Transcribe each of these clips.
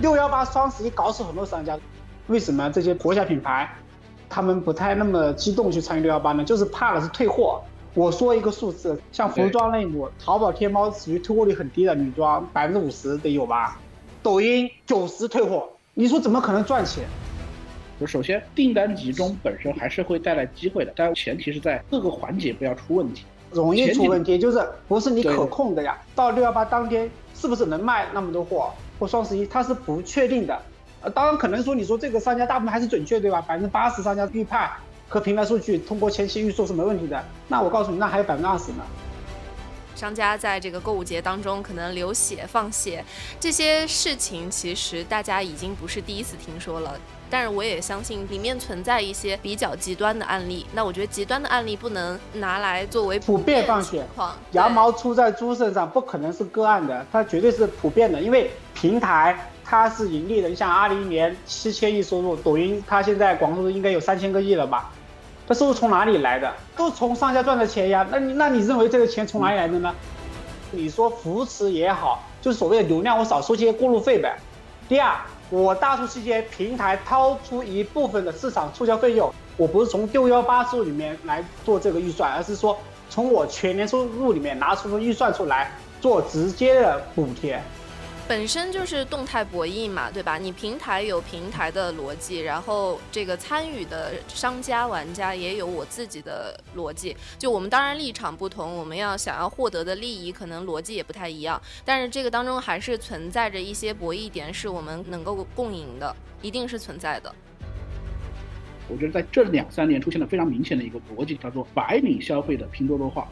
六幺八双十一搞死很多商家，为什么这些国家品牌，他们不太那么激动去参与六幺八呢？就是怕的是退货。我说一个数字，像服装类目，淘宝、天猫属于退货率很低的女装，百分之五十得有吧？抖音九十退货，你说怎么可能赚钱？就首先订单集中本身还是会带来机会的，但前提是在各个环节不要出问题。容易出问题就是不是你可控的呀？到六幺八当天是不是能卖那么多货？或双十一它是不确定的。呃，当然可能说你说这个商家大部分还是准确对吧？百分之八十商家预判。和平台数据通过前期预售是没问题的，那我告诉你，那还有百分之二十呢。商家在这个购物节当中可能流血放血，这些事情其实大家已经不是第一次听说了。但是我也相信里面存在一些比较极端的案例。那我觉得极端的案例不能拿来作为普遍放血。羊毛出在猪身上，不可能是个案的，它绝对是普遍的，因为平台它是盈利的。你像阿里一年七千亿收入，抖音它现在广州应该有三千个亿了吧？这收入从哪里来的？都从商家赚的钱呀。那你那你认为这个钱从哪里来的呢？你说扶持也好，就是所谓的流量，我少收些过路费呗。第二，我大促期间平台掏出一部分的市场促销费用，我不是从六幺八收入里面来做这个预算，而是说从我全年收入里面拿出预算出来做直接的补贴。本身就是动态博弈嘛，对吧？你平台有平台的逻辑，然后这个参与的商家玩家也有我自己的逻辑。就我们当然立场不同，我们要想要获得的利益可能逻辑也不太一样。但是这个当中还是存在着一些博弈点，是我们能够共赢的，一定是存在的。我觉得在这两三年出现了非常明显的一个逻辑，叫做白领消费的拼多多化。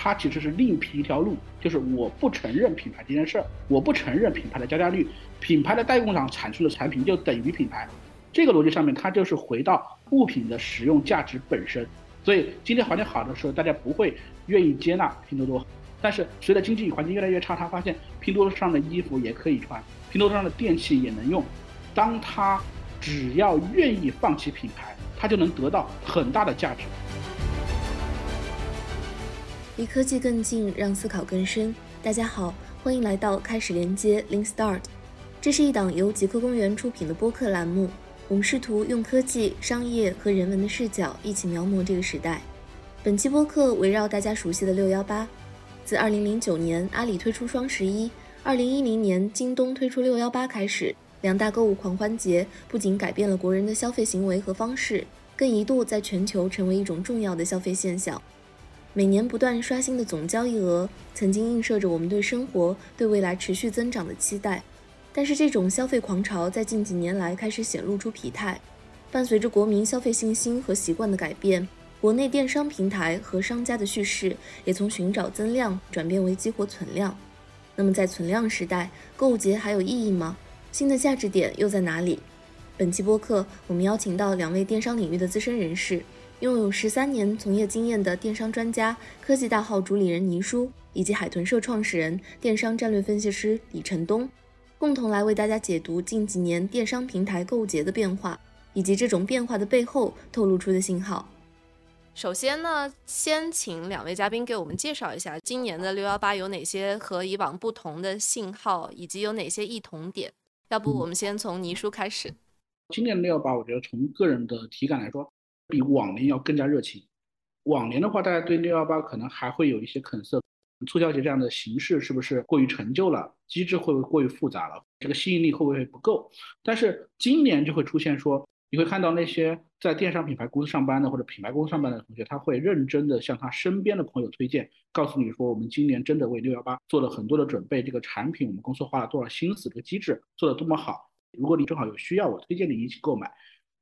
它其实是另辟一条路，就是我不承认品牌这件事儿，我不承认品牌的加价率，品牌的代工厂产出的产品就等于品牌，这个逻辑上面，它就是回到物品的使用价值本身。所以今天环境好的时候，大家不会愿意接纳拼多多，但是随着经济环境越来越差，他发现拼多多上的衣服也可以穿，拼多多上的电器也能用，当他只要愿意放弃品牌，他就能得到很大的价值。离科技更近，让思考更深。大家好，欢迎来到开始连接 Link Start。这是一档由极客公园出品的播客栏目。我们试图用科技、商业和人文的视角，一起描摹这个时代。本期播客围绕大家熟悉的六幺八。自二零零九年阿里推出双十一，二零一零年京东推出六幺八开始，两大购物狂欢节不仅改变了国人的消费行为和方式，更一度在全球成为一种重要的消费现象。每年不断刷新的总交易额，曾经映射着我们对生活、对未来持续增长的期待。但是，这种消费狂潮在近几年来开始显露出疲态。伴随着国民消费信心和习惯的改变，国内电商平台和商家的叙事也从寻找增量转变为激活存量。那么，在存量时代，购物节还有意义吗？新的价值点又在哪里？本期播客，我们邀请到两位电商领域的资深人士。拥有十三年从业经验的电商专家、科技大号主理人倪叔，以及海豚社创始人、电商战略分析师李晨东，共同来为大家解读近几年电商平台购物节的变化，以及这种变化的背后透露出的信号。首先呢，先请两位嘉宾给我们介绍一下今年的六幺八有哪些和以往不同的信号，以及有哪些异同点。要不我们先从倪叔开始。今年的六幺八，我觉得从个人的体感来说。比往年要更加热情。往年的话，大家对六幺八可能还会有一些肯色，促销节这样的形式是不是过于陈旧了？机制会不会过于复杂了？这个吸引力会不会不够？但是今年就会出现说，你会看到那些在电商品牌公司上班的或者品牌公司上班的同学，他会认真的向他身边的朋友推荐，告诉你说，我们今年真的为六幺八做了很多的准备，这个产品我们公司花了多少心思，这个机制做的多么好。如果你正好有需要，我推荐你一起购买。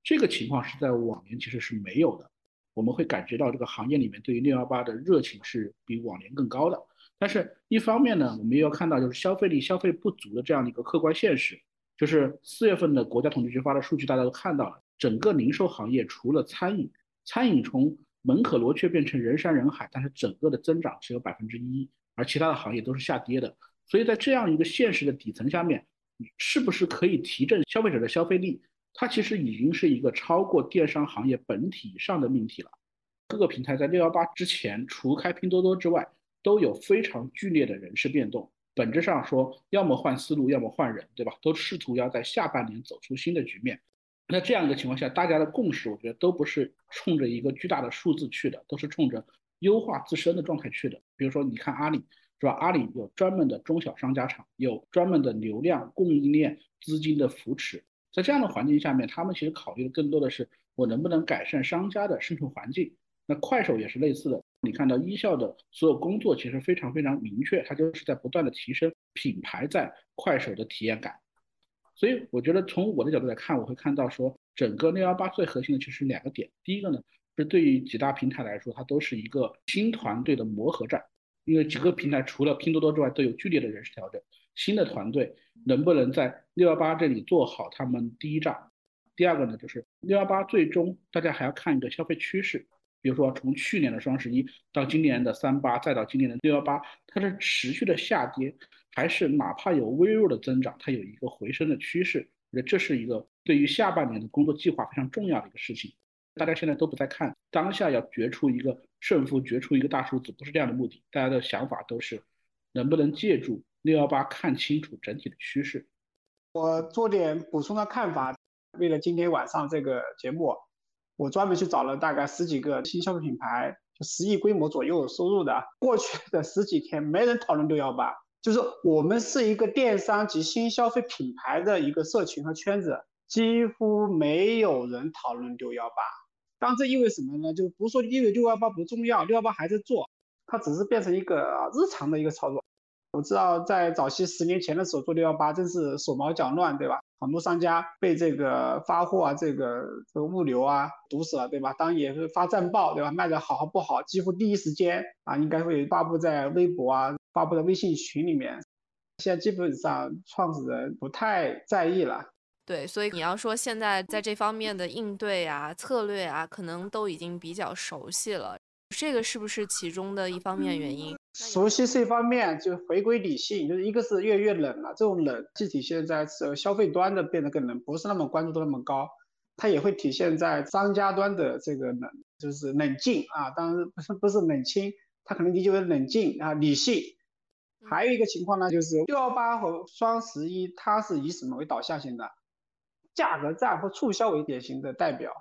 这个情况是在往年其实是没有的，我们会感觉到这个行业里面对于六幺八的热情是比往年更高的。但是，一方面呢，我们又要看到就是消费力消费不足的这样的一个客观现实。就是四月份的国家统计局发的数据，大家都看到了，整个零售行业除了餐饮，餐饮从门可罗雀变成人山人海，但是整个的增长只有百分之一，而其他的行业都是下跌的。所以在这样一个现实的底层下面，是不是可以提振消费者的消费力？它其实已经是一个超过电商行业本体以上的命题了。各个平台在六幺八之前，除开拼多多之外，都有非常剧烈的人事变动。本质上说，要么换思路，要么换人，对吧？都试图要在下半年走出新的局面。那这样一个情况下，大家的共识，我觉得都不是冲着一个巨大的数字去的，都是冲着优化自身的状态去的。比如说，你看阿里，是吧？阿里有专门的中小商家场，有专门的流量供应链资金的扶持。在这样的环境下面，他们其实考虑的更多的是我能不能改善商家的生存环境。那快手也是类似的，你看到一校的所有工作其实非常非常明确，它就是在不断的提升品牌在快手的体验感。所以我觉得从我的角度来看，我会看到说，整个六幺八最核心的其实两个点。第一个呢，是对于几大平台来说，它都是一个新团队的磨合战，因为几个平台除了拼多多之外，都有剧烈的人事调整。新的团队能不能在六幺八这里做好他们第一仗？第二个呢，就是六幺八最终大家还要看一个消费趋势，比如说从去年的双十一到今年的三八，再到今年的六幺八，它是持续的下跌。还是哪怕有微弱的增长，它有一个回升的趋势，我觉得这是一个对于下半年的工作计划非常重要的一个事情。大家现在都不在看当下要决出一个胜负，决出一个大数字，不是这样的目的。大家的想法都是能不能借助六幺八看清楚整体的趋势。我做点补充的看法，为了今天晚上这个节目，我专门去找了大概十几个新消费品牌，就十亿规模左右收入的，过去的十几天没人讨论六幺八。就是我们是一个电商及新消费品牌的一个社群和圈子，几乎没有人讨论六幺八。当这意味什么呢？就不是说因为六幺八不重要，六幺八还在做，它只是变成一个日常的一个操作。我知道在早期十年前的时候做六幺八真是手忙脚乱，对吧？很多商家被这个发货啊、这个这个物流啊堵死了，对吧？当然也是发战报，对吧？卖的好好不好，几乎第一时间啊，应该会发布在微博啊。发布在微信群里面，现在基本上创始人不太在意了。对，所以你要说现在在这方面的应对啊、策略啊，可能都已经比较熟悉了。这个是不是其中的一方面原因？熟悉是一方面，就回归理性，就是一个是越来越冷了。这种冷既体现在是消费端的变得更冷，不是那么关注度那么高，它也会体现在商家端的这个冷，就是冷静啊。当然不是不是冷清，它可能理解为冷静啊，理性。还有一个情况呢，就是六幺八和双十一，它是以什么为导向型的？价格战或促销为典型的代表。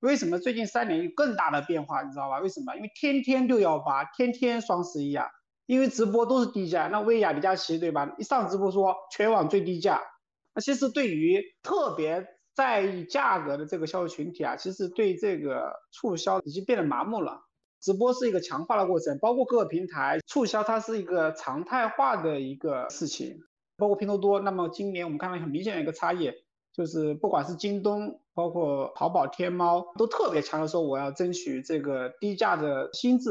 为什么最近三年有更大的变化？你知道吧？为什么？因为天天六幺八，天天双十一啊！因为直播都是低价，那薇娅、李佳琦对吧？一上直播说全网最低价，那其实对于特别在意价格的这个消费群体啊，其实对这个促销已经变得麻木了。直播是一个强化的过程，包括各个平台促销，它是一个常态化的一个事情，包括拼多多。那么今年我们看到很明显的一个差异，就是不管是京东，包括淘宝、天猫，都特别强调说我要争取这个低价的心智。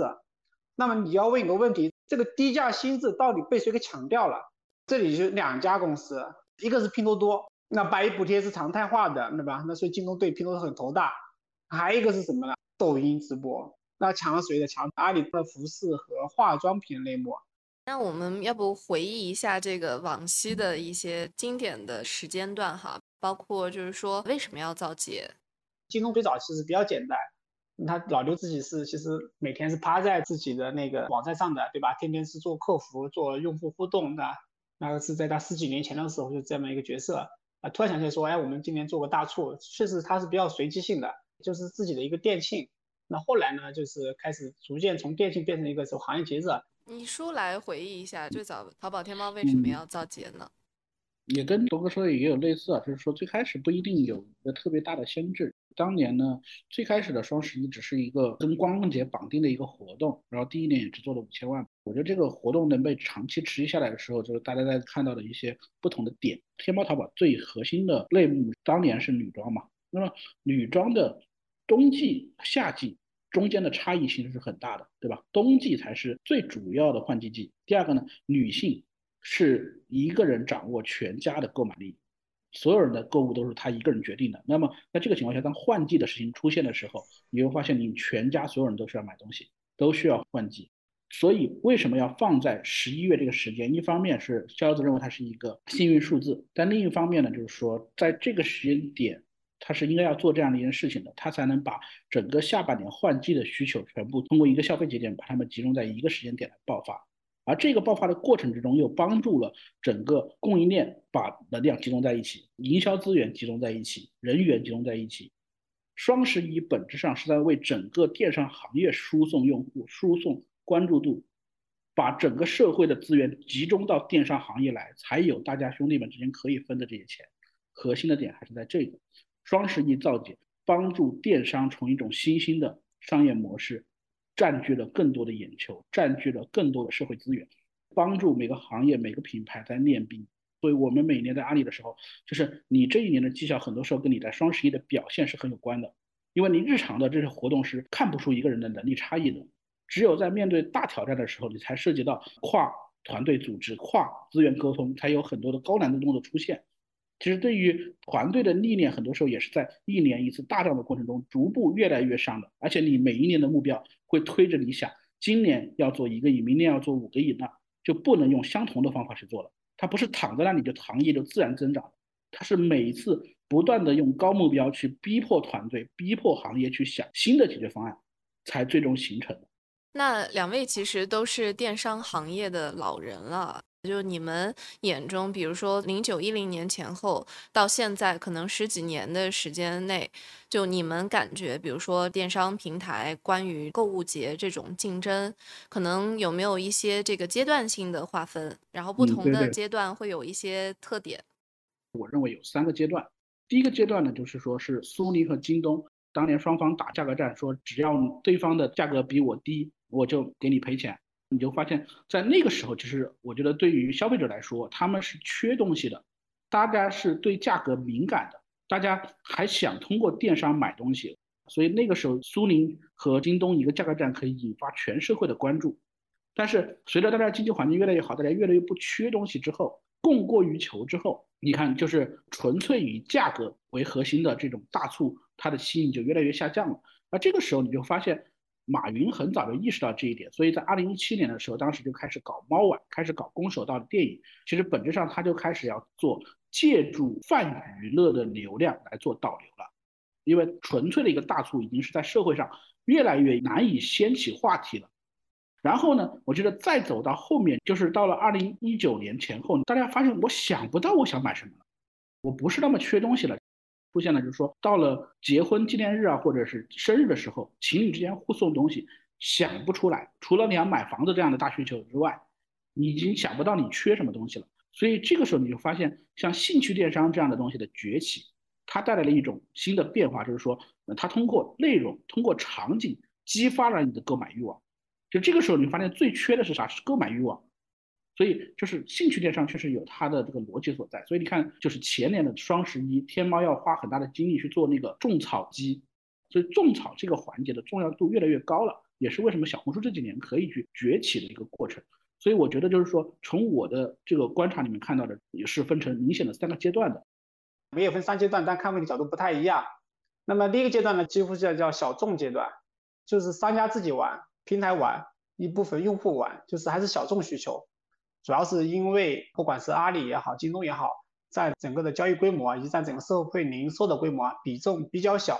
那么你要问一个问题，这个低价心智到底被谁给抢掉了？这里就两家公司，一个是拼多多，那百亿补贴是常态化的，对吧？那所以京东对拼多多很头大。还一个是什么呢？抖音直播。那抢了谁的？抢阿里的服饰和化妆品类目。那我们要不回忆一下这个往昔的一些经典的时间段哈，包括就是说为什么要造节？京东最早其实比较简单，他老刘自己是其实每天是趴在自己的那个网站上的，对吧？天天是做客服、做用户互动的。那个是在他十几年前的时候就这么一个角色啊，突然想起来说，哎，我们今年做个大促，确实他是比较随机性的，就是自己的一个店庆。那后来呢，就是开始逐渐从电信变成一个走行业节日。你说来回忆一下，最早淘宝天猫为什么要造节呢？也跟东哥说的也有类似啊，就是说最开始不一定有一个特别大的先制。当年呢，最开始的双十一只是一个跟光棍节绑定的一个活动，然后第一年也只做了五千万。我觉得这个活动能被长期持续下来的时候，就是大家在看到的一些不同的点。天猫淘宝最核心的类目当年是女装嘛，那么女装的。冬季、夏季中间的差异其实是很大的，对吧？冬季才是最主要的换季季。第二个呢，女性是一个人掌握全家的购买力，所有人的购物都是她一个人决定的。那么在这个情况下，当换季的事情出现的时候，你会发现你全家所有人都需要买东西，都需要换季。所以为什么要放在十一月这个时间？一方面是逍遥子认为它是一个幸运数字，但另一方面呢，就是说在这个时间点。他是应该要做这样的一件事情的，他才能把整个下半年换季的需求全部通过一个消费节点把它们集中在一个时间点来爆发。而这个爆发的过程之中，又帮助了整个供应链把能量集中在一起，营销资源集中在一起，人员集中在一起。双十一本质上是在为整个电商行业输送用户、输送关注度，把整个社会的资源集中到电商行业来，才有大家兄弟们之间可以分的这些钱。核心的点还是在这个双十一造节，帮助电商从一种新兴的商业模式，占据了更多的眼球，占据了更多的社会资源，帮助每个行业、每个品牌在练兵。所以我们每年在阿里的时候，就是你这一年的绩效，很多时候跟你在双十一的表现是很有关的。因为你日常的这些活动是看不出一个人的能力差异的，只有在面对大挑战的时候，你才涉及到跨团队组织、跨资源沟通，才有很多的高难度动作出现。其实对于团队的历练，很多时候也是在一年一次大战的过程中，逐步越来越上的。而且你每一年的目标会推着你想，今年要做一个亿，明年要做五个亿，那就不能用相同的方法去做了。它不是躺在那里就行业就自然增长，它是每一次不断的用高目标去逼迫团队、逼迫行业去想新的解决方案，才最终形成的。那两位其实都是电商行业的老人了。就你们眼中，比如说零九一零年前后到现在，可能十几年的时间内，就你们感觉，比如说电商平台关于购物节这种竞争，可能有没有一些这个阶段性的划分？然后不同的阶段会有一些特点。我认为有三个阶段。第一个阶段呢，就是说是苏宁和京东当年双方打价格战，说只要对方的价格比我低，我就给你赔钱。你就发现，在那个时候，其实我觉得对于消费者来说，他们是缺东西的，大家是对价格敏感的，大家还想通过电商买东西，所以那个时候苏宁和京东一个价格战可以引发全社会的关注。但是随着大家经济环境越来越好，大家越来越不缺东西之后，供过于求之后，你看就是纯粹以价格为核心的这种大促，它的吸引就越来越下降了。那这个时候你就发现。马云很早就意识到这一点，所以在二零一七年的时候，当时就开始搞猫碗，开始搞攻守道的电影。其实本质上他就开始要做借助泛娱乐的流量来做导流了，因为纯粹的一个大促已经是在社会上越来越难以掀起话题了。然后呢，我觉得再走到后面，就是到了二零一九年前后，大家发现我想不到我想买什么了，我不是那么缺东西了。出现了，就是说到了结婚纪念日啊，或者是生日的时候，情侣之间互送东西，想不出来。除了你要买房子这样的大需求之外，你已经想不到你缺什么东西了。所以这个时候你就发现，像兴趣电商这样的东西的崛起，它带来了一种新的变化，就是说，它通过内容、通过场景激发了你的购买欲望。就这个时候，你发现最缺的是啥？是购买欲望。所以就是兴趣电商确实有它的这个逻辑所在。所以你看，就是前年的双十一，天猫要花很大的精力去做那个种草机，所以种草这个环节的重要度越来越高了，也是为什么小红书这几年可以去崛起的一个过程。所以我觉得就是说，从我的这个观察里面看到的，也是分成明显的三个阶段的。没有分三阶段，但看问题角度不太一样。那么第一个阶段呢，几乎是叫小众阶段，就是商家自己玩，平台玩，一部分用户玩，就是还是小众需求。主要是因为不管是阿里也好，京东也好，在整个的交易规模以及在整个社会零售的规模比重比较小。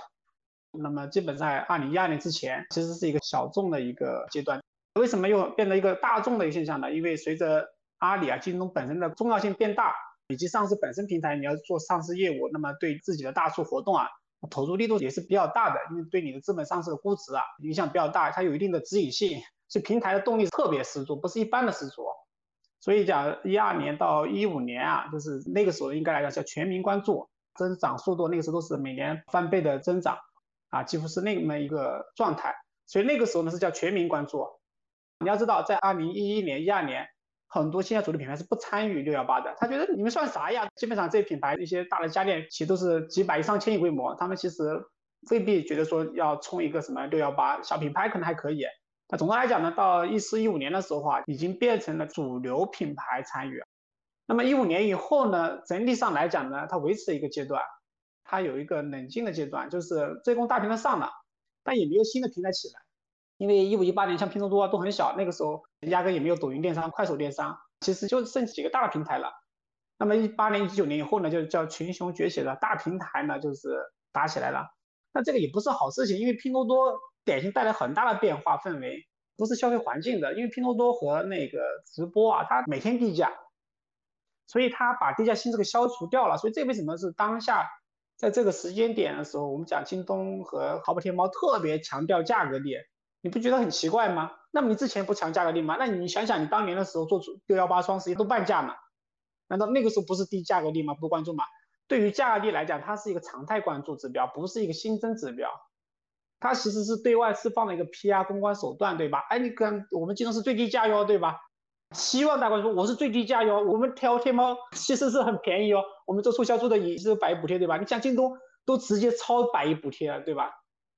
那么基本在二零一二年之前，其实是一个小众的一个阶段。为什么又变成一个大众的一个现象呢？因为随着阿里啊、京东本身的重要性变大，以及上市本身平台你要做上市业务，那么对自己的大促活动啊，投入力度也是比较大的，因为对你的资本上市的估值啊影响比较大，它有一定的指引性，所以平台的动力特别十足，不是一般的十足。所以讲一二年到一五年啊，就是那个时候应该来讲叫全民关注，增长速度那个时候都是每年翻倍的增长，啊，几乎是那么一个状态。所以那个时候呢是叫全民关注。你要知道，在二零一一年、一二年，很多线下主力品牌是不参与六幺八的，他觉得你们算啥呀？基本上这些品牌一些大的家电其实都是几百亿、上千亿规模，他们其实未必觉得说要冲一个什么六幺八，小品牌可能还可以。那总的来讲呢，到一四一五年的时候啊，已经变成了主流品牌参与。那么一五年以后呢，整体上来讲呢，它维持一个阶段，它有一个冷静的阶段，就是这供大平台上了，但也没有新的平台起来。因为一五一八年像拼多多啊都很小，那个时候压根也没有抖音电商、快手电商，其实就剩几个大平台了。那么一八年、一九年以后呢，就叫群雄崛起的大平台呢，就是打起来了。那这个也不是好事情，因为拼多多。典型带来很大的变化氛围，不是消费环境的，因为拼多多和那个直播啊，它每天低价，所以它把低价性这个消除掉了。所以这为什么是当下在这个时间点的时候，我们讲京东和淘宝天猫特别强调价格力，你不觉得很奇怪吗？那么你之前不强价格力吗？那你想想你当年的时候做出六幺八双十一都半价嘛？难道那个时候不是低价格力吗？不关注吗？对于价格力来讲，它是一个常态关注指标，不是一个新增指标。它其实是对外释放的一个 PR 公关手段，对吧？哎，你看我们京东是最低价哟，对吧？希望大家说我是最低价哟，我们挑天猫其实是很便宜哦，我们做促销做的也是百亿补贴，对吧？你像京东都直接超百亿补贴了，对吧？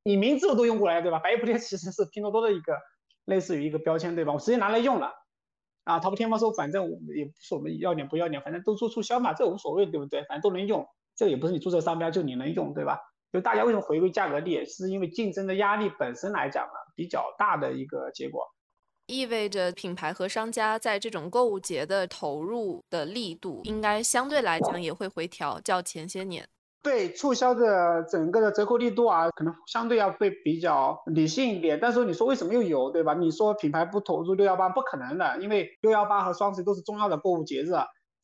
你名字我都用过来，对吧？百亿补贴其实是拼多多的一个类似于一个标签，对吧？我直接拿来用了。啊，淘宝天猫说反正我们也不是我们要脸不要脸，反正都做促销嘛，这无所谓，对不对？反正都能用，这也不是你注册商标就你能用，对吧？就大家为什么回归价格力，是因为竞争的压力本身来讲呢比较大的一个结果，意味着品牌和商家在这种购物节的投入的力度应该相对来讲也会回调，较前些年。对促销的整个的折扣力度啊，可能相对要会比较理性一点。但是你说为什么又有，对吧？你说品牌不投入六幺八不可能的，因为六幺八和双十一都是重要的购物节日，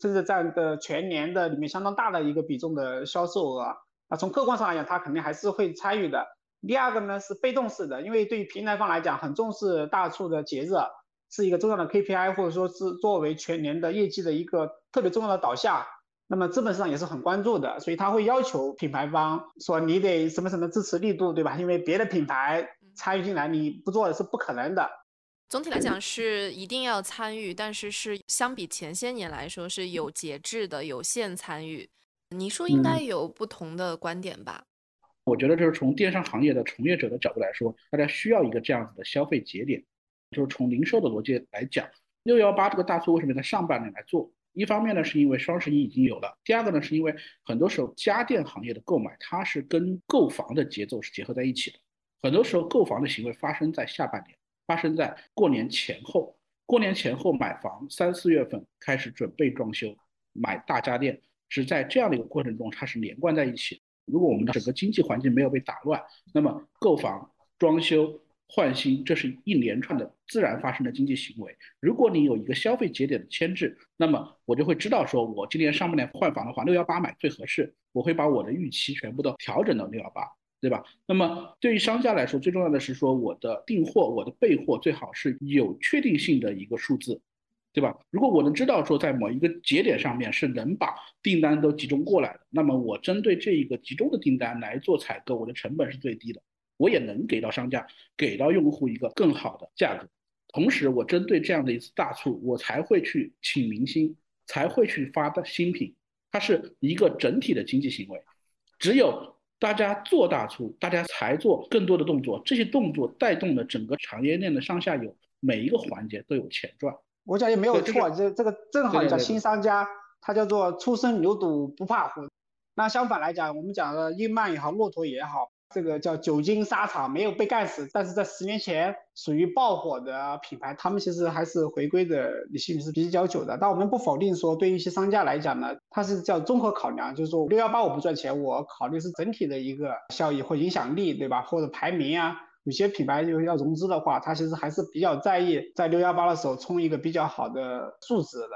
甚至占的全年的里面相当大的一个比重的销售额。啊，从客观上来讲，他肯定还是会参与的。第二个呢是被动式的，因为对于平台方来讲，很重视大促的节日，是一个重要的 KPI，或者说是作为全年的业绩的一个特别重要的导向。那么资本市场也是很关注的，所以他会要求品牌方说你得什么什么支持力度，对吧？因为别的品牌参与进来，你不做是不可能的。总体来讲是一定要参与，但是是相比前些年来说是有节制的、有限参与。你说应该有不同的观点吧？我觉得就是从电商行业的从业者的角度来说，大家需要一个这样子的消费节点，就是从零售的逻辑来讲，六幺八这个大促为什么在上半年来做？一方面呢，是因为双十一已经有了；第二个呢，是因为很多时候家电行业的购买，它是跟购房的节奏是结合在一起的。很多时候购房的行为发生在下半年，发生在过年前后。过年前后买房，三四月份开始准备装修，买大家电，是在这样的一个过程中，它是连贯在一起。如果我们的整个经济环境没有被打乱，那么购房、装修。换新，这是一连串的自然发生的经济行为。如果你有一个消费节点的牵制，那么我就会知道，说我今年上半年换房的话，六幺八买最合适。我会把我的预期全部都调整到六幺八，对吧？那么对于商家来说，最重要的是说，我的订货、我的备货最好是有确定性的一个数字，对吧？如果我能知道说，在某一个节点上面是能把订单都集中过来的，那么我针对这一个集中的订单来做采购，我的成本是最低的。我也能给到商家，给到用户一个更好的价格。同时，我针对这样的一次大促，我才会去请明星，才会去发的新品。它是一个整体的经济行为。只有大家做大促，大家才做更多的动作。这些动作带动了整个产业链的上下游，每一个环节都有钱赚。我讲也没有错，这这个正好叫新商家，他叫做初生牛犊不怕虎。那相反来讲，我们讲的英曼也好，骆驼也好。这个叫久经沙场，没有被干死，但是在十年前属于爆火的品牌，他们其实还是回归的理性是比较久的。但我们不否定说，对于一些商家来讲呢，它是叫综合考量，就是说六幺八我不赚钱，我考虑是整体的一个效益或影响力，对吧？或者排名啊，有些品牌就是要融资的话，它其实还是比较在意在六幺八的时候冲一个比较好的数值的，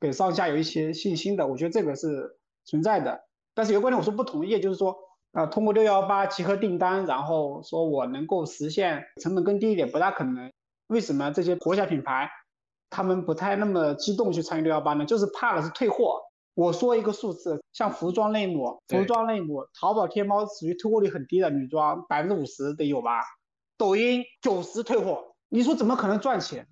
给商家有一些信心的。我觉得这个是存在的。但是有个观点我是不同意，就是说。呃，通过六幺八集合订单，然后说我能够实现成本更低一点，不大可能。为什么这些国小品牌他们不太那么激动去参与六幺八呢？就是怕的是退货。我说一个数字，像服装类目，服装类目，淘宝天猫属于退货率很低的女装，百分之五十得有吧？抖音九十退货，你说怎么可能赚钱？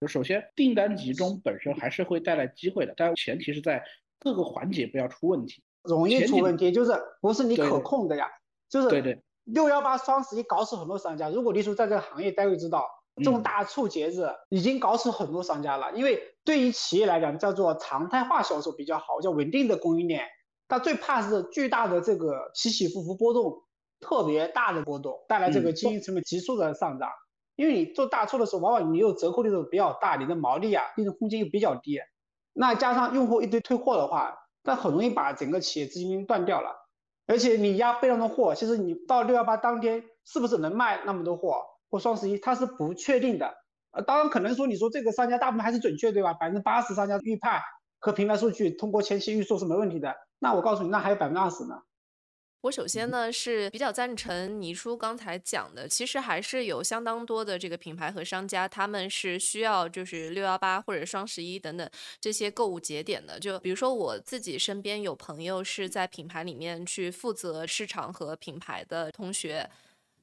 就首先订单集中本身还是会带来机会的，但前提是在各个环节不要出问题。容易出问题，就是不是你可控的呀，就是对对。六幺八双十一搞死很多商家，如果李叔在这个行业待会知道，这种大促节日已经搞死很多商家了。因为对于企业来讲，叫做常态化销售比较好，叫稳定的供应链。它最怕是巨大的这个起起伏伏波动，特别大的波动带来这个经营成本急速的上涨。因为你做大促的时候，往往你有折扣力度比较大，你的毛利啊利润空间又比较低，那加上用户一堆退货的话。那很容易把整个企业资金断掉了，而且你压备量的货，其实你到六幺八当天是不是能卖那么多货，或双十一它是不确定的。呃，当然可能说你说这个商家大部分还是准确，对吧？百分之八十商家预判和平台数据通过前期预售是没问题的。那我告诉你，那还有百分之二十呢。我首先呢是比较赞成倪叔刚才讲的，其实还是有相当多的这个品牌和商家，他们是需要就是六幺八或者双十一等等这些购物节点的。就比如说我自己身边有朋友是在品牌里面去负责市场和品牌的同学，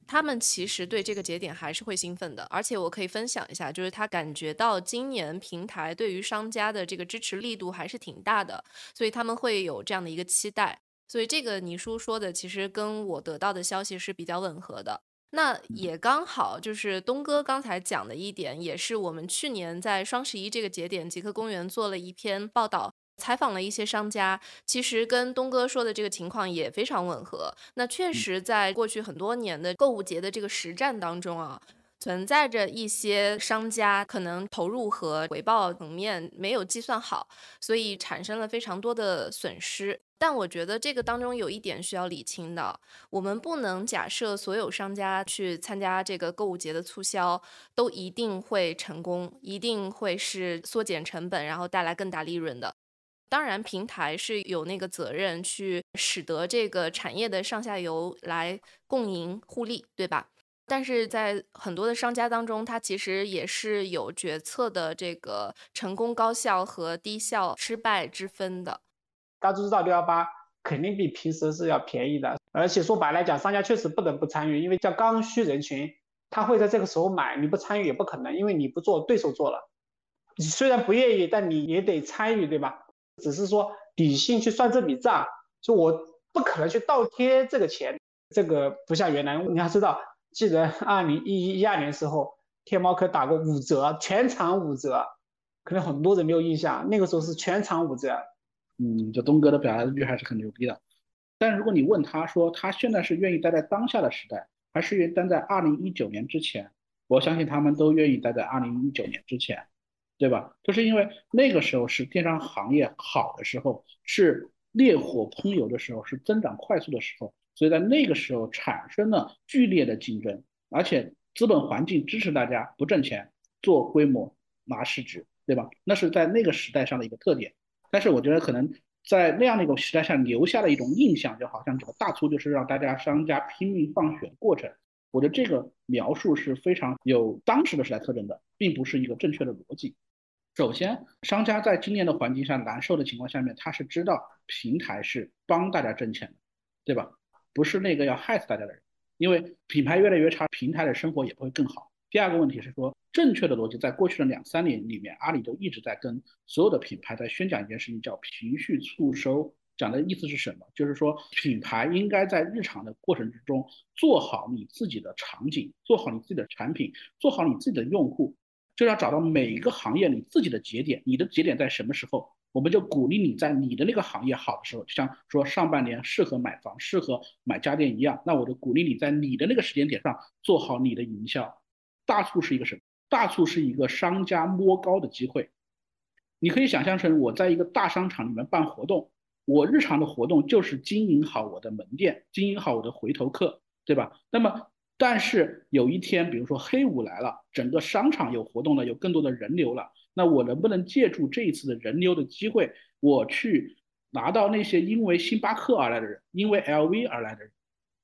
他们其实对这个节点还是会兴奋的。而且我可以分享一下，就是他感觉到今年平台对于商家的这个支持力度还是挺大的，所以他们会有这样的一个期待。所以这个倪叔说的，其实跟我得到的消息是比较吻合的。那也刚好就是东哥刚才讲的一点，也是我们去年在双十一这个节点，极客公园做了一篇报道，采访了一些商家，其实跟东哥说的这个情况也非常吻合。那确实在过去很多年的购物节的这个实战当中啊，存在着一些商家可能投入和回报层面没有计算好，所以产生了非常多的损失。但我觉得这个当中有一点需要理清的，我们不能假设所有商家去参加这个购物节的促销都一定会成功，一定会是缩减成本，然后带来更大利润的。当然，平台是有那个责任去使得这个产业的上下游来共赢互利，对吧？但是在很多的商家当中，它其实也是有决策的这个成功高效和低效失败之分的。大家都知道六幺八肯定比平时是要便宜的，而且说白来讲，商家确实不得不参与，因为叫刚需人群，他会在这个时候买，你不参与也不可能，因为你不做，对手做了，你虽然不愿意，但你也得参与，对吧？只是说理性去算这笔账，就我不可能去倒贴这个钱，这个不像原来，你要知道，记得二零一一一二年时候，天猫可打过五折，全场五折，可能很多人没有印象，那个时候是全场五折。嗯，就东哥的表达欲还是很牛逼的，但如果你问他说他现在是愿意待在当下的时代，还是愿意待在二零一九年之前，我相信他们都愿意待在二零一九年之前，对吧？就是因为那个时候是电商行业好的时候，是烈火烹油的时候，是增长快速的时候，所以在那个时候产生了剧烈的竞争，而且资本环境支持大家不挣钱做规模拿市值，对吧？那是在那个时代上的一个特点。但是我觉得可能在那样的一个时代下留下了一种印象，就好像这个大促就是让大家商家拼命放血的过程。我觉得这个描述是非常有当时的时代特征的，并不是一个正确的逻辑。首先，商家在今年的环境下难受的情况下面，他是知道平台是帮大家挣钱的，对吧？不是那个要害死大家的人，因为品牌越来越差，平台的生活也不会更好。第二个问题是说，正确的逻辑在过去的两三年里面，阿里都一直在跟所有的品牌在宣讲一件事情，叫平序促收。讲的意思是什么？就是说，品牌应该在日常的过程之中做好你自己的场景，做好你自己的产品，做好你自己的用户，就要找到每一个行业你自己的节点。你的节点在什么时候？我们就鼓励你在你的那个行业好的时候，就像说上半年适合买房、适合买家电一样，那我就鼓励你在你的那个时间点上做好你的营销。大促是一个什么？大促是一个商家摸高的机会。你可以想象成我在一个大商场里面办活动，我日常的活动就是经营好我的门店，经营好我的回头客，对吧？那么，但是有一天，比如说黑五来了，整个商场有活动了，有更多的人流了，那我能不能借助这一次的人流的机会，我去拿到那些因为星巴克而来的人，因为 LV 而来的人，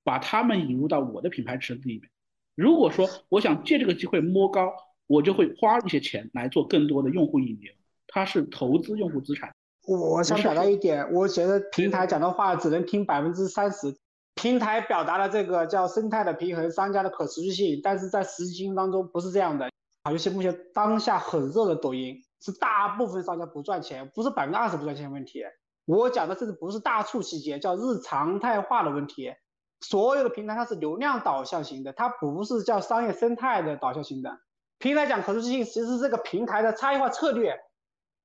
把他们引入到我的品牌池子里面？如果说我想借这个机会摸高，我就会花一些钱来做更多的用户引流，它是投资用户资产。我想表达一点，我觉得平台讲的话只能听百分之三十。平台表达了这个叫生态的平衡、商家的可持续性，但是在实际当中不是这样的。尤其目前当下很热的抖音，是大部分商家不赚钱，不是百分之二十不赚钱问题。我讲的甚至不是大促期间，叫日常态化的问题。所有的平台它是流量导向型的，它不是叫商业生态的导向型的。平台讲可持续性，其实是这个平台的差异化策略。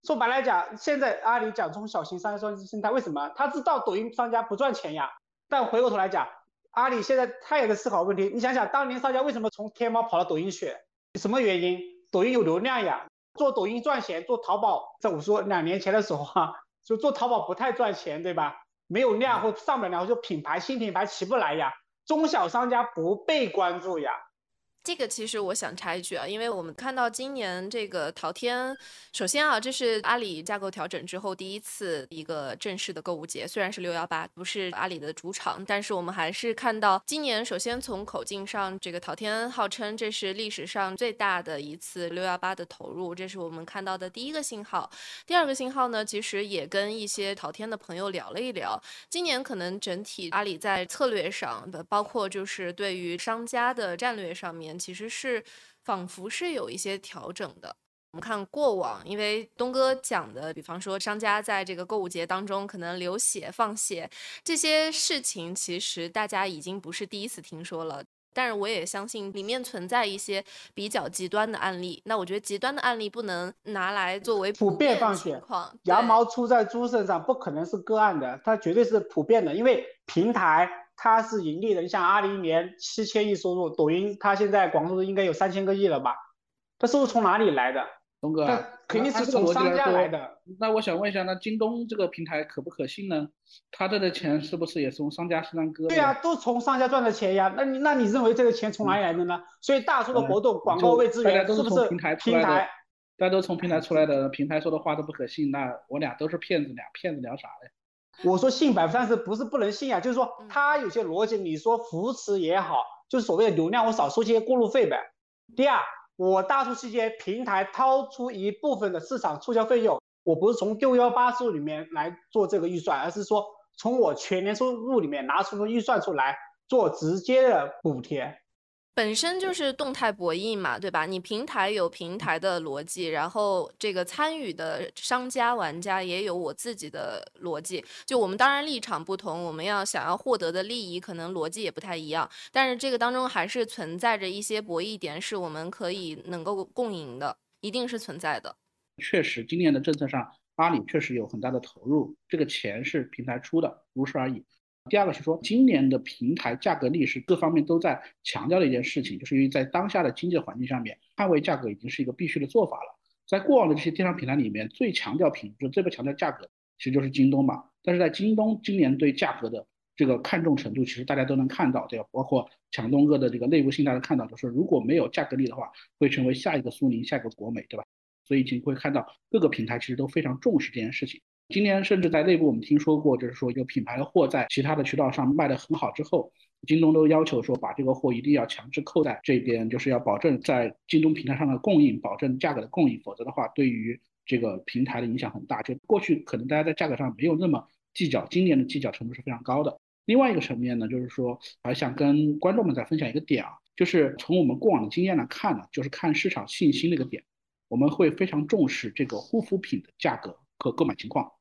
说白来讲，现在阿里讲中小型商业生生态，为什么？他知道抖音商家不赚钱呀。但回过头来讲，阿里现在他也在思考问题。你想想，当年商家为什么从天猫跑到抖音去？什么原因？抖音有流量呀。做抖音赚钱，做淘宝，在我说两年前的时候哈，就做淘宝不太赚钱，对吧？没有量或上不了量，就品牌新品牌起不来呀，中小商家不被关注呀。这个其实我想插一句啊，因为我们看到今年这个淘天，首先啊，这是阿里架构调整之后第一次一个正式的购物节，虽然是六幺八，不是阿里的主场，但是我们还是看到今年首先从口径上，这个淘天号称这是历史上最大的一次六幺八的投入，这是我们看到的第一个信号。第二个信号呢，其实也跟一些淘天的朋友聊了一聊，今年可能整体阿里在策略上的，包括就是对于商家的战略上面。其实是仿佛是有一些调整的。我们看过往，因为东哥讲的，比方说商家在这个购物节当中可能流血放血这些事情，其实大家已经不是第一次听说了。但是我也相信里面存在一些比较极端的案例。那我觉得极端的案例不能拿来作为普遍放血况。羊毛出在猪身上，不可能是个案的，它绝对是普遍的，因为平台。它是盈利的，你像阿里一年七千亿收入，抖音它现在广州应该有三千个亿了吧？它收入从哪里来的？龙哥，肯定是从商家来的。那我想问一下，那京东这个平台可不可信呢？他挣的钱是不是也是从商家身上割？对呀，都从商家赚的钱呀。那你那你认为这个钱从哪里来的呢？所以大数的活动、广告位资源是不是平台平台？大家都从平台出来的，平台说的话都不可信，那我俩都是骗子俩，骗子聊啥嘞？我说信百分之三十不是不能信啊，就是说它有些逻辑，你说扶持也好，就是所谓的流量，我少收些过路费呗。第二，我大促期间平台掏出一部分的市场促销费用，我不是从六幺八收入里面来做这个预算，而是说从我全年收入里面拿出个预算出来做直接的补贴。本身就是动态博弈嘛，对吧？你平台有平台的逻辑，然后这个参与的商家玩家也有我自己的逻辑。就我们当然立场不同，我们要想要获得的利益可能逻辑也不太一样，但是这个当中还是存在着一些博弈点，是我们可以能够共赢的，一定是存在的。确实，今年的政策上，阿里确实有很大的投入，这个钱是平台出的，如是而已。第二个是说，今年的平台价格力是各方面都在强调的一件事情，就是因为在当下的经济环境上面，捍卫价格已经是一个必须的做法了。在过往的这些电商平台里面，最强调品质、最不强调价格，其实就是京东嘛。但是在京东今年对价格的这个看重程度，其实大家都能看到，对吧？包括强东哥的这个内部信，大家看到，就是如果没有价格力的话，会成为下一个苏宁、下一个国美，对吧？所以已经会看到各个平台其实都非常重视这件事情。今年甚至在内部我们听说过，就是说有品牌的货在其他的渠道上卖得很好之后，京东都要求说把这个货一定要强制扣在这边，就是要保证在京东平台上的供应，保证价格的供应，否则的话对于这个平台的影响很大。就过去可能大家在价格上没有那么计较，今年的计较程度是非常高的。另外一个层面呢，就是说还想跟观众们再分享一个点啊，就是从我们过往的经验来看呢，就是看市场信心那个点，我们会非常重视这个护肤品的价格和购买情况。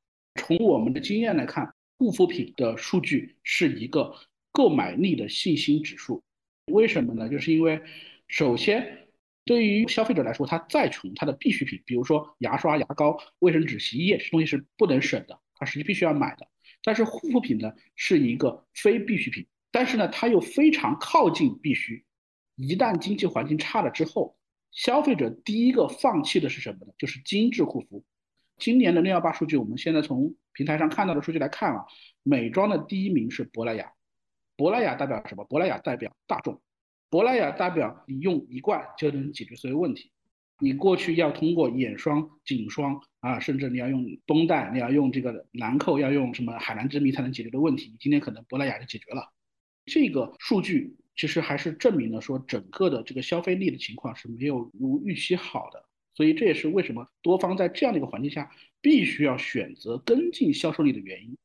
从我们的经验来看，护肤品的数据是一个购买力的信心指数。为什么呢？就是因为，首先，对于消费者来说，他再穷，他的必需品，比如说牙刷、牙膏、卫生纸、洗衣液，这东西是不能省的，他实际必须要买的。但是护肤品呢，是一个非必需品，但是呢，它又非常靠近必须。一旦经济环境差了之后，消费者第一个放弃的是什么呢？就是精致护肤。今年的六幺八数据，我们现在从平台上看到的数据来看啊，美妆的第一名是珀莱雅，珀莱雅代表什么？珀莱雅代表大众，珀莱雅代表你用一罐就能解决所有问题。你过去要通过眼霜、颈霜啊，甚至你要用绷带，你要用这个兰蔻，要用什么海蓝之谜才能解决的问题，今天可能珀莱雅就解决了。这个数据其实还是证明了说，整个的这个消费力的情况是没有如预期好的。所以这也是为什么多方在这样的一个环境下，必须要选择跟进销售力的原因。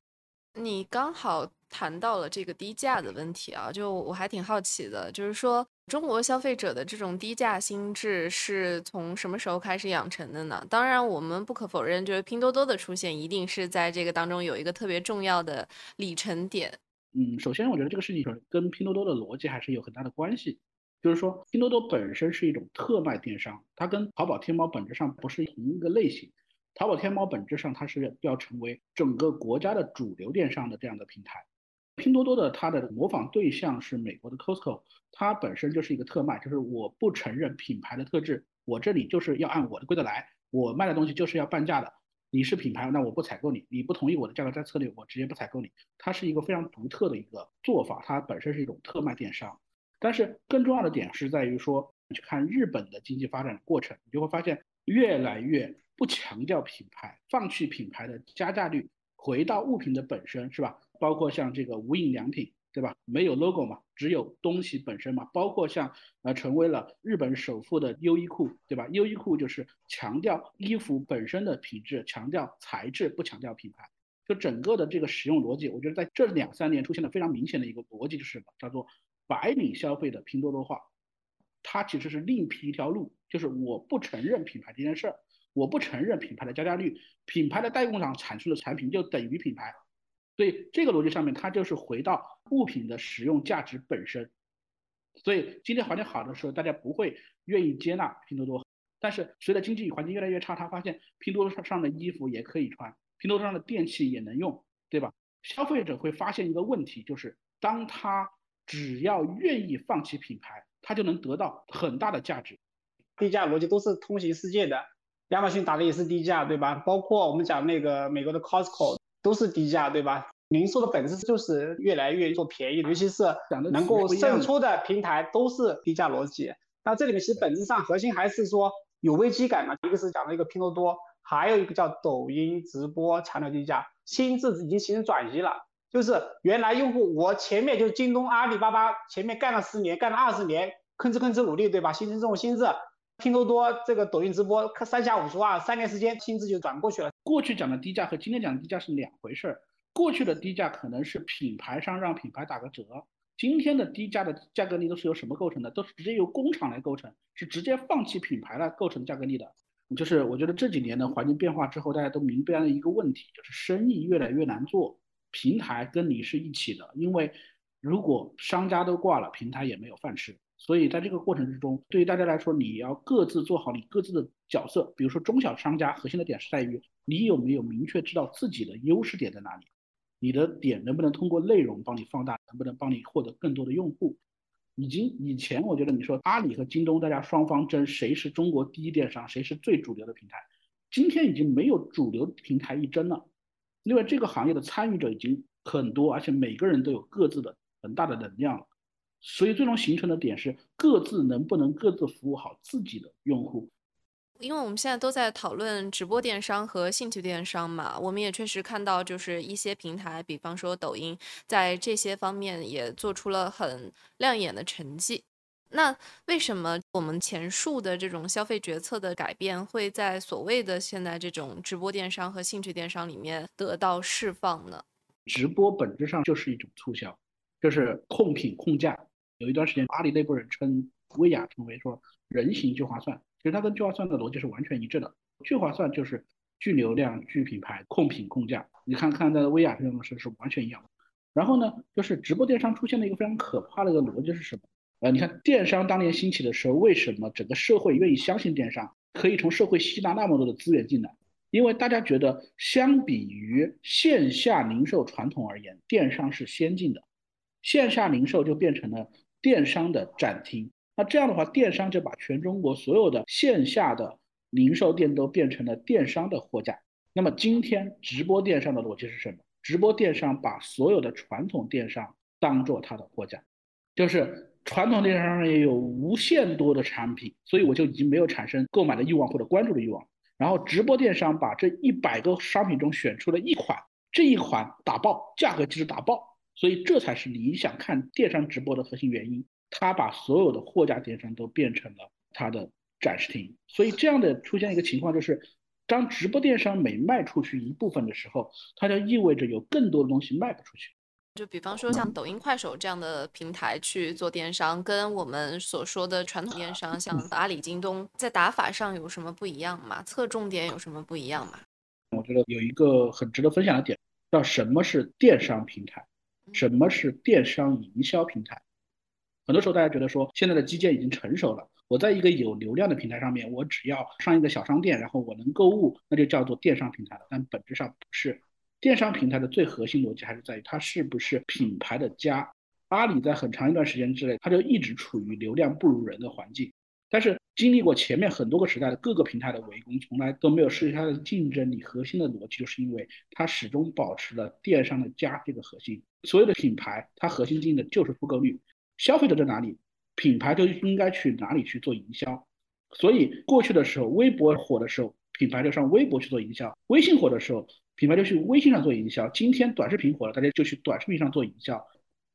你刚好谈到了这个低价的问题啊，就我还挺好奇的，就是说中国消费者的这种低价心智是从什么时候开始养成的呢？当然，我们不可否认，就是拼多多的出现一定是在这个当中有一个特别重要的里程点。嗯，首先我觉得这个事情跟拼多多的逻辑还是有很大的关系。就是说，拼多多本身是一种特卖电商，它跟淘宝、天猫本质上不是同一个类型。淘宝、天猫本质上它是要成为整个国家的主流电商的这样的平台。拼多多的它的模仿对象是美国的 Costco，它本身就是一个特卖，就是我不承认品牌的特质，我这里就是要按我的规则来，我卖的东西就是要半价的。你是品牌，那我不采购你，你不同意我的价格战策略，我直接不采购你。它是一个非常独特的一个做法，它本身是一种特卖电商。但是更重要的点是在于说，去看日本的经济发展过程，你就会发现越来越不强调品牌，放弃品牌的加价率，回到物品的本身，是吧？包括像这个无印良品，对吧？没有 logo 嘛，只有东西本身嘛。包括像呃，成为了日本首富的优衣库，对吧？优衣库就是强调衣服本身的品质，强调材质，不强调品牌。就整个的这个使用逻辑，我觉得在这两三年出现了非常明显的一个逻辑，就是什么？叫做白领消费的拼多多化。它其实是另辟一条路，就是我不承认品牌这件事儿，我不承认品牌的加价率，品牌的代工厂产出的产品就等于品牌。所以这个逻辑上面，它就是回到物品的使用价值本身。所以今天环境好的时候，大家不会愿意接纳拼多多。但是随着经济环境越来越差，他发现拼多多上上的衣服也可以穿，拼多多上的电器也能用，对吧？消费者会发现一个问题，就是当他只要愿意放弃品牌，他就能得到很大的价值。低价逻辑都是通行世界的，亚马逊打的也是低价，对吧？包括我们讲那个美国的 Costco。都是低价，对吧？零售的本质就是越来越做便宜，尤其是能够胜出的平台都是低价逻辑。那这里面其实本质上核心还是说有危机感嘛。一个是讲了一个拼多多，还有一个叫抖音直播强调低价，心智已经形成转移了。就是原来用户我前面就是京东、阿里巴巴前面干了十年，干了二十年，吭哧吭哧努力，对吧？形成这种心智。拼多多这个抖音直播，三下五除二，三年时间心智就转过去了。过去讲的低价和今天讲的低价是两回事儿。过去的低价可能是品牌商让品牌打个折，今天的低价的价格力都是由什么构成的？都是直接由工厂来构成，是直接放弃品牌来构成价格力的。就是我觉得这几年的环境变化之后，大家都明白了一个问题，就是生意越来越难做，平台跟你是一起的，因为如果商家都挂了，平台也没有饭吃。所以在这个过程之中，对于大家来说，你要各自做好你各自的角色。比如说中小商家，核心的点是在于你有没有明确知道自己的优势点在哪里，你的点能不能通过内容帮你放大，能不能帮你获得更多的用户。已经以前我觉得你说阿里和京东，大家双方争谁是中国第一电商，谁是最主流的平台。今天已经没有主流平台一争了，另外这个行业的参与者已经很多，而且每个人都有各自的很大的能量了。所以最终形成的点是各自能不能各自服务好自己的用户，因为我们现在都在讨论直播电商和兴趣电商嘛，我们也确实看到就是一些平台，比方说抖音，在这些方面也做出了很亮眼的成绩。那为什么我们前述的这种消费决策的改变会在所谓的现在这种直播电商和兴趣电商里面得到释放呢？直播本质上就是一种促销，就是控品控价。有一段时间，阿里内部人称薇娅成为说人形聚划算，其实它跟聚划算的逻辑是完全一致的。聚划算就是聚流量、聚品牌、控品控价。你看看在薇娅身上是是完全一样的。然后呢，就是直播电商出现了一个非常可怕的一个逻辑是什么？呃，你看电商当年兴起的时候，为什么整个社会愿意相信电商，可以从社会吸纳那么多的资源进来？因为大家觉得相比于线下零售传统而言，电商是先进的，线下零售就变成了。电商的展厅，那这样的话，电商就把全中国所有的线下的零售店都变成了电商的货架。那么今天直播电商的逻辑是什么？直播电商把所有的传统电商当做它的货架，就是传统电商上也有无限多的产品，所以我就已经没有产生购买的欲望或者关注的欲望。然后直播电商把这一百个商品中选出了一款，这一款打爆，价格即使打爆。所以这才是理想看电商直播的核心原因，他把所有的货架电商都变成了他的展示厅。所以这样的出现一个情况就是，当直播电商每卖出去一部分的时候，它就意味着有更多的东西卖不出去。就比方说像抖音、快手这样的平台去做电商，跟我们所说的传统电商，像阿里、京东，在打法上有什么不一样吗？侧重点有什么不一样吗？我觉得有一个很值得分享的点，叫什么是电商平台。什么是电商营销平台？很多时候大家觉得说现在的基建已经成熟了，我在一个有流量的平台上面，我只要上一个小商店，然后我能购物，那就叫做电商平台了。但本质上不是，电商平台的最核心逻辑还是在于它是不是品牌的家。阿里在很长一段时间之内，它就一直处于流量不如人的环境。但是经历过前面很多个时代的各个平台的围攻，从来都没有失去它的竞争力。核心的逻辑就是因为它始终保持了电商的家这个核心。所有的品牌它核心经营的就是复购率。消费者在哪里，品牌就应该去哪里去做营销。所以过去的时候，微博火的时候，品牌就上微博去做营销；微信火的时候，品牌就去微信上做营销。今天短视频火了，大家就去短视频上做营销。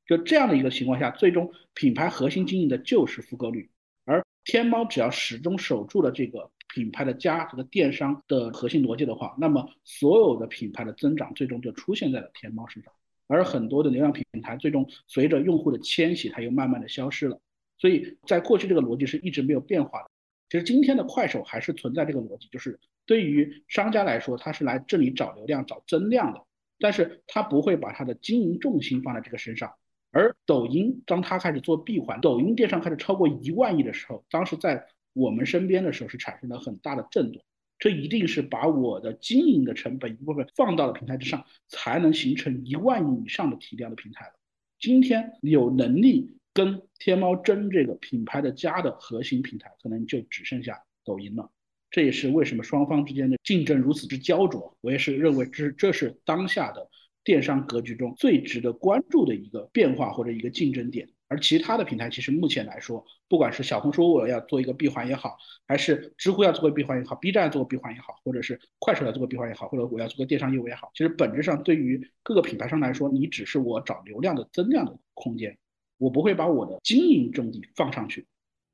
就这样的一个情况下，最终品牌核心经营的就是复购率。而天猫只要始终守住了这个品牌的家，和电商的核心逻辑的话，那么所有的品牌的增长最终就出现在了天猫身上。而很多的流量平台最终随着用户的迁徙，它又慢慢的消失了。所以在过去这个逻辑是一直没有变化的。其实今天的快手还是存在这个逻辑，就是对于商家来说，他是来这里找流量、找增量的，但是他不会把他的经营重心放在这个身上。而抖音当他开始做闭环，抖音电商开始超过一万亿的时候，当时在我们身边的时候是产生了很大的震动。这一定是把我的经营的成本一部分放到了平台之上，才能形成一万亿以上的体量的平台了。今天有能力跟天猫争这个品牌的家的核心平台，可能就只剩下抖音了。这也是为什么双方之间的竞争如此之焦灼。我也是认为，这这是当下的电商格局中最值得关注的一个变化或者一个竞争点。而其他的平台，其实目前来说，不管是小红书我要做一个闭环也好，还是知乎要做个闭环也好，B 站做个闭环也好，或者是快手要做个闭环也好，或者我要做个电商业务也好，其实本质上对于各个品牌商来说，你只是我找流量的增量的空间，我不会把我的经营阵地放上去，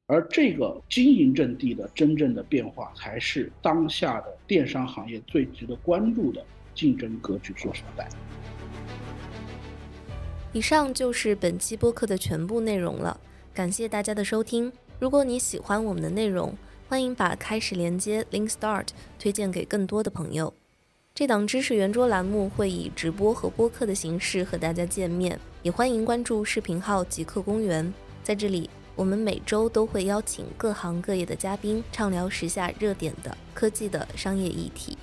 而这个经营阵地的真正的变化，才是当下的电商行业最值得关注的竞争格局所在。以上就是本期播客的全部内容了，感谢大家的收听。如果你喜欢我们的内容，欢迎把开始连接 Link Start 推荐给更多的朋友。这档知识圆桌栏目会以直播和播客的形式和大家见面，也欢迎关注视频号极客公园。在这里，我们每周都会邀请各行各业的嘉宾，畅聊时下热点的科技的商业议题。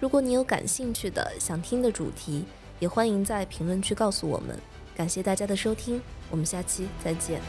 如果你有感兴趣的、想听的主题，也欢迎在评论区告诉我们。感谢大家的收听，我们下期再见。